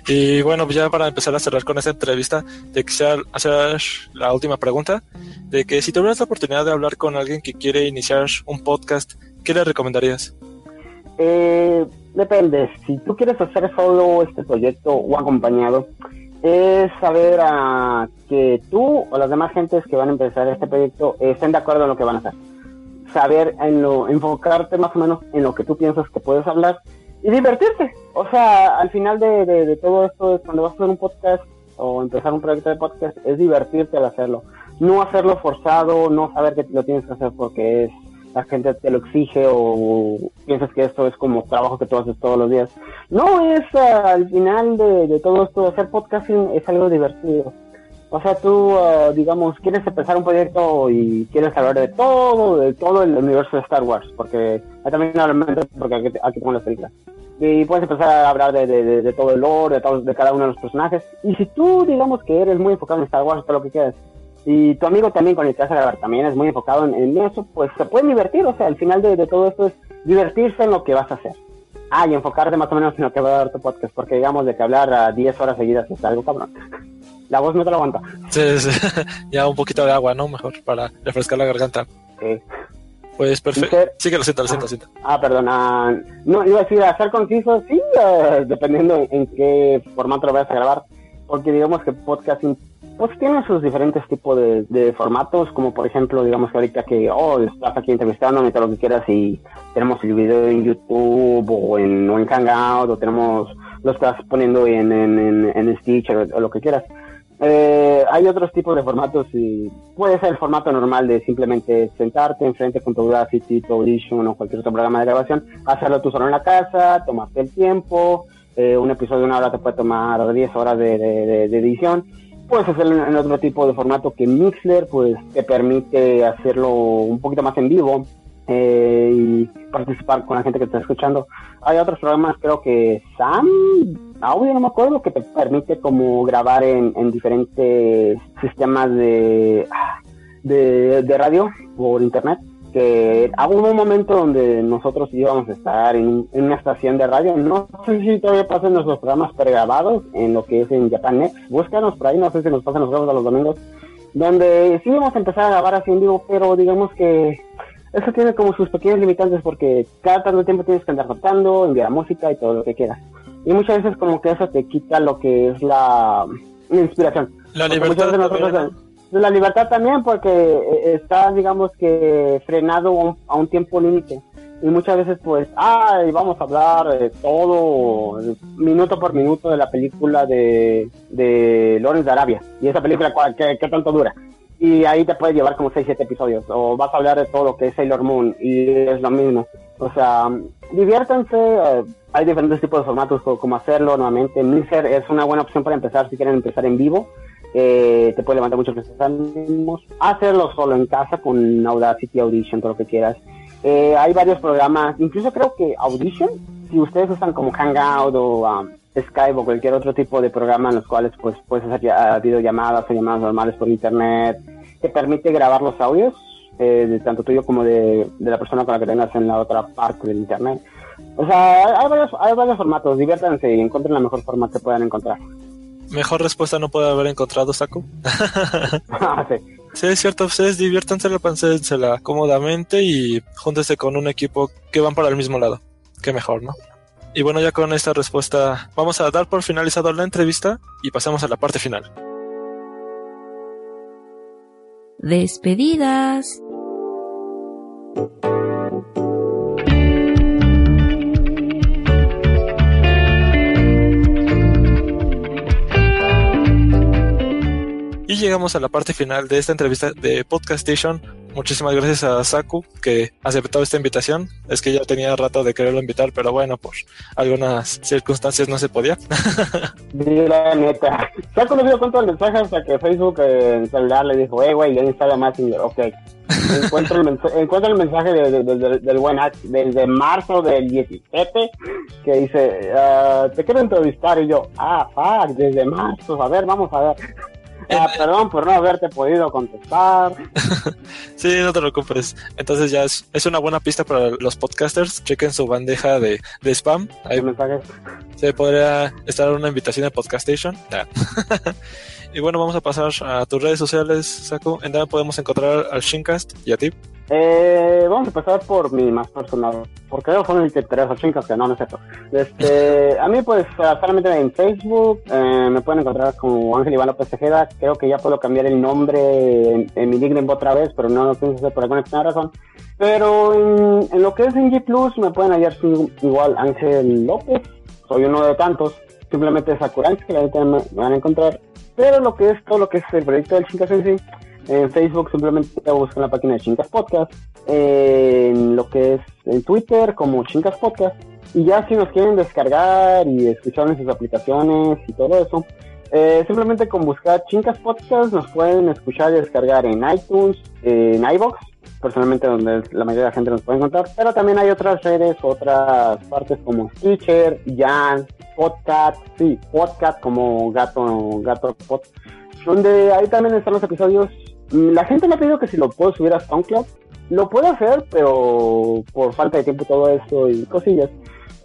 Y bueno, ya para empezar a cerrar con esta entrevista, te quisiera hacer la última pregunta, de que si tuvieras la oportunidad de hablar con alguien que quiere iniciar un podcast, ¿qué le recomendarías? Eh, depende, si tú quieres hacer solo este proyecto o acompañado, es saber a que tú o las demás gentes que van a empezar este proyecto estén de acuerdo en lo que van a hacer. Saber en lo, enfocarte más o menos en lo que tú piensas que puedes hablar y divertirte. O sea, al final de, de, todo esto, cuando vas a hacer un podcast o empezar un proyecto de podcast, es divertirte al hacerlo. No hacerlo forzado, no saber que lo tienes que hacer porque es la gente te lo exige o piensas que esto es como trabajo que tú haces todos los días. No, es ah, al final de, de, todo esto, hacer podcasting es algo divertido. O sea, tú, uh, digamos, quieres empezar un proyecto y quieres hablar de todo, de todo el universo de Star Wars, porque también porque aquí, aquí tengo las películas. Y puedes empezar a hablar de, de, de, todo el lore, de, todo, de cada uno de los personajes. Y si tú, digamos, que eres muy enfocado en Star Wars, todo lo que quieras, y tu amigo también con el que vas a grabar también es muy enfocado en, eso, pues se pueden divertir. O sea, al final de, todo esto es divertirse en lo que vas a hacer. Ah, y enfocarte más o menos en lo que va a dar tu podcast, porque digamos de que hablar a 10 horas seguidas es algo cabrón la voz no te la aguanta. Sí, sí. ya un poquito de agua, ¿no? Mejor para refrescar la garganta. Sí. Pues perfecto. Sí, que lo siento, lo siento, ah, siento. Ah, perdona. No, iba a decir, hacer conciso, sí, uh, dependiendo en qué formato lo vayas a grabar. Porque digamos que podcasting, pues tiene sus diferentes tipos de, de, formatos, como por ejemplo, digamos que ahorita que, oh, estás aquí entrevistando, todo lo que quieras y tenemos el video en YouTube o en, o en Hangout o tenemos, lo estás poniendo en, en, en, en Stitch o, o lo que quieras eh, hay otros tipos de formatos y puede ser el formato normal de simplemente sentarte enfrente con tu Audacity, tu Audition o cualquier otro programa de grabación, hacerlo tú solo en la casa, tomarte el tiempo, eh, un episodio de una hora te puede tomar 10 horas de, de edición. Puedes hacerlo en otro tipo de formato que Mixler, pues te permite hacerlo un poquito más en vivo, eh, y participar con la gente que está escuchando. Hay otros programas, creo que Sam, audio, no me acuerdo, que te permite como grabar en, en diferentes sistemas de, de, de, radio por internet. Que hubo un momento donde nosotros íbamos a estar en, en, una estación de radio. No sé si todavía pasan nuestros programas pregrabados en lo que es en Japan Next. Búscanos por ahí, no sé si nos pasan los juegos a los domingos. Donde sí íbamos a empezar a grabar así en vivo, pero digamos que eso tiene como sus pequeños limitantes porque cada tanto tiempo tienes que andar cantando, enviar música y todo lo que quieras. Y muchas veces como que eso te quita lo que es la, inspiración. La libertad. También, la libertad también porque eh, está, digamos que, frenado a un, tiempo límite. Y muchas veces pues, ay, vamos a hablar de todo, minuto por minuto de la película de, de Lawrence de Arabia. Y esa película, ¿qué, qué tanto dura? Y ahí te puede llevar como 6, 7 episodios. O vas a hablar de todo lo que es Sailor Moon y es lo mismo. O sea, diviértanse. Eh, hay diferentes tipos de formatos como hacerlo nuevamente. Mixer es una buena opción para empezar si quieren empezar en vivo. Eh, te puede levantar muchos ánimos. Hacerlo solo en casa con Audacity, Audition, todo lo que quieras. Eh, hay varios programas, incluso creo que Audition, si ustedes usan como Hangout o um, Skype o cualquier otro tipo de programa en los cuales pues puedes hacer videollamadas o llamadas normales por internet, te permite grabar los audios, eh, de tanto tuyo como de, la persona con la que tengas en la otra parte del internet. O sea, hay varios, hay varios formatos, diviértanse y encuentren la mejor forma que puedan encontrar. Mejor respuesta no puede haber encontrado, Saku. Ah, sí. Sí, es cierto, ustedes diviértansela, pansela cómodamente y júntense con un equipo que van para el mismo lado. Qué mejor, ¿no? Y bueno, ya con esta respuesta vamos a dar por finalizado la entrevista y pasamos a la parte final. Despedidas. Y llegamos a la parte final de esta entrevista de Podcast Station. Muchísimas gracias a Saku que aceptó esta invitación. Es que ya tenía rato de quererlo invitar, pero bueno, por algunas circunstancias no se podía. La neta. Saku no dio cuenta del mensaje hasta que Facebook eh, en celular le dijo, eh, güey, ya instala más. Y ok. Encuentro el, mens- encuentro el mensaje de- de- de- de- del buen Ax desde marzo del 17 que dice, ah, te quiero entrevistar. Y yo, ah, fuck, desde marzo. A ver, vamos a ver. Ah, perdón por no haberte podido contestar. Sí, no te preocupes. Entonces ya es, es una buena pista para los podcasters. Chequen su bandeja de, de spam. Ahí El mensaje. se podría estar una invitación de Podcast Station. Nah. y bueno, vamos a pasar a tus redes sociales, Saku. ¿En dónde podemos encontrar al Shincast y a ti? Eh, vamos a empezar por mi más personal, porque yo son el que interesa chicas, que no, no es cierto. Este, a mí, pues, ah, solamente en Facebook eh, me pueden encontrar como Ángel Iván López Tejeda. Creo que ya puedo cambiar el nombre en, en mi nickname otra vez, pero no lo pienso hacer por alguna extraña razón. Pero en, en lo que es en G Plus me pueden hallar igual Ángel López, soy uno de tantos. Simplemente Sakuranx, que ahorita me, me van a encontrar. Pero lo que es todo lo que es el proyecto del Chicas en sí, en Facebook simplemente buscan la página de Chincas Podcast. En lo que es en Twitter como Chincas Podcast. Y ya si nos quieren descargar y escuchar en sus aplicaciones y todo eso, eh, simplemente con buscar Chincas Podcast nos pueden escuchar y descargar en iTunes, en iBox, personalmente donde la mayoría de la gente nos puede encontrar. Pero también hay otras redes, otras partes como Stitcher, Jan, Podcast, sí, Podcast como gato, gato pod, donde ahí también están los episodios. Mm, La gente me ha pedido que si lo puedo subir a SoundCloud. Lo puedo hacer, pero por falta de tiempo todo eso y cosillas.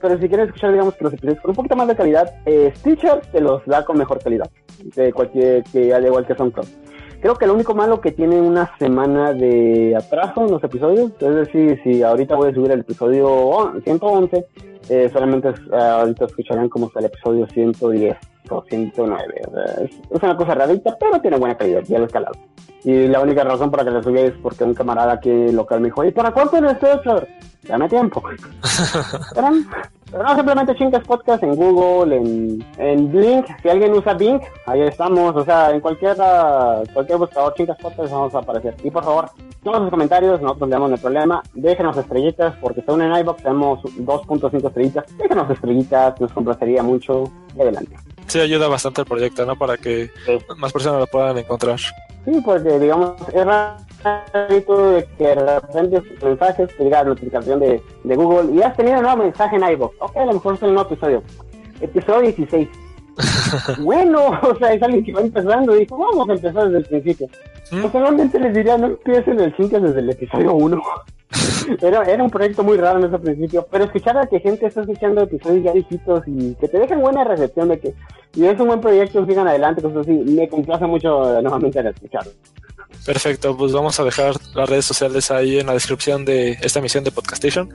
Pero si quieres escuchar, digamos que los episodios con un poquito más de calidad, eh, Stitcher te los da con mejor calidad. De cualquier, que al igual que SoundCloud. Creo que lo único malo que tiene una semana de atraso en los episodios, es decir, si ahorita voy a subir el episodio on- 111, eh, solamente eh, ahorita escucharán como el episodio 110 o 109. o sea, es, es una cosa rarita, pero tiene buena calidad, ya lo he escalado. Y la única razón para que lo subí es porque un camarada aquí local me dijo, ¿y para cuánto es esto, Flor? Dame tiempo. pero, no, simplemente Chingas Podcast en Google, en, en Blink. Si alguien usa Bing, ahí estamos. O sea, en cualquier, ah, cualquier buscador Chingas Podcast vamos a aparecer. Y por favor, todos sus comentarios, nosotros le damos el problema. Déjenos estrellitas, porque según en iBox tenemos 2.5 estrellitas. Déjenos estrellitas, nos complacería mucho. Y adelante. Sí, ayuda bastante el proyecto, ¿no? Para que Sí. más personas lo puedan encontrar. Sí, porque digamos, es rarito de que de repente mensajes te diga notificación de, de Google y has tenido un nuevo mensaje en iVoox. Ok, a lo mejor es el nuevo episodio. Episodio 16. bueno, o sea, es alguien que va empezando y dijo, vamos a empezar desde el principio. ¿Mm? Les diría, no empiecen el 5 desde el episodio 1. Era, era un proyecto muy raro en ese principio, pero escuchar a que gente está escuchando episodios ya viejitos y que te dejen buena recepción de que y es un buen proyecto, sigan adelante, cosas así, me complace mucho nuevamente en escucharlo. Perfecto, pues vamos a dejar las redes sociales ahí en la descripción de esta emisión de Podcastation.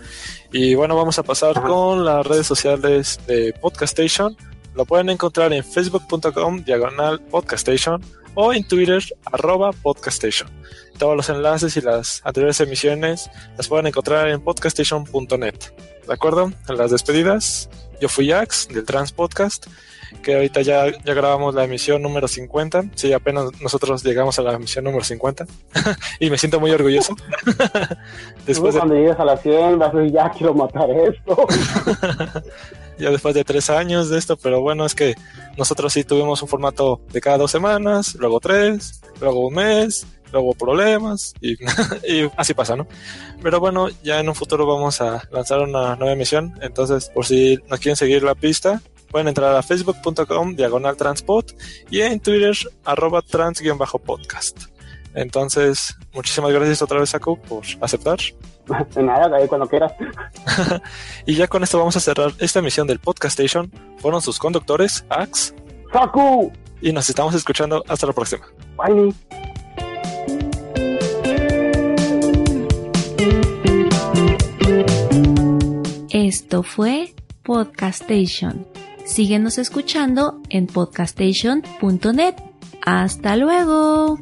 Y bueno, vamos a pasar Ajá. con las redes sociales de Podcastation. Lo pueden encontrar en facebook.com diagonal podcastation o en Twitter arroba podcastation. Todos los enlaces y las anteriores emisiones las pueden encontrar en podcastation.net. ¿De acuerdo? En las despedidas, yo fui Jax del Trans Podcast, que ahorita ya, ya grabamos la emisión número 50. Sí, apenas nosotros llegamos a la emisión número 50 y me siento muy orgulloso. después de, Cuando llegues a las 100 vas a decir, ya quiero matar esto. ya después de tres años de esto, pero bueno, es que nosotros sí tuvimos un formato de cada dos semanas, luego tres, luego un mes, luego problemas y, así pasa, ¿no? Pero bueno, ya en un futuro vamos a lanzar una nueva emisión, entonces por si nos quieren seguir la pista, pueden entrar a facebook.com diagonal transport y en Twitter arroba trans-podcast. Entonces, muchísimas gracias otra vez, Saku, por aceptar. De nada, ahí cuando quieras. y ya con esto vamos a cerrar esta emisión del Podcast Station. Fueron sus conductores, Ax. ¡Saku! Y nos estamos escuchando. Hasta la próxima. Bye. Esto fue Podcastation. Síguenos escuchando en podcastation.net. Hasta luego.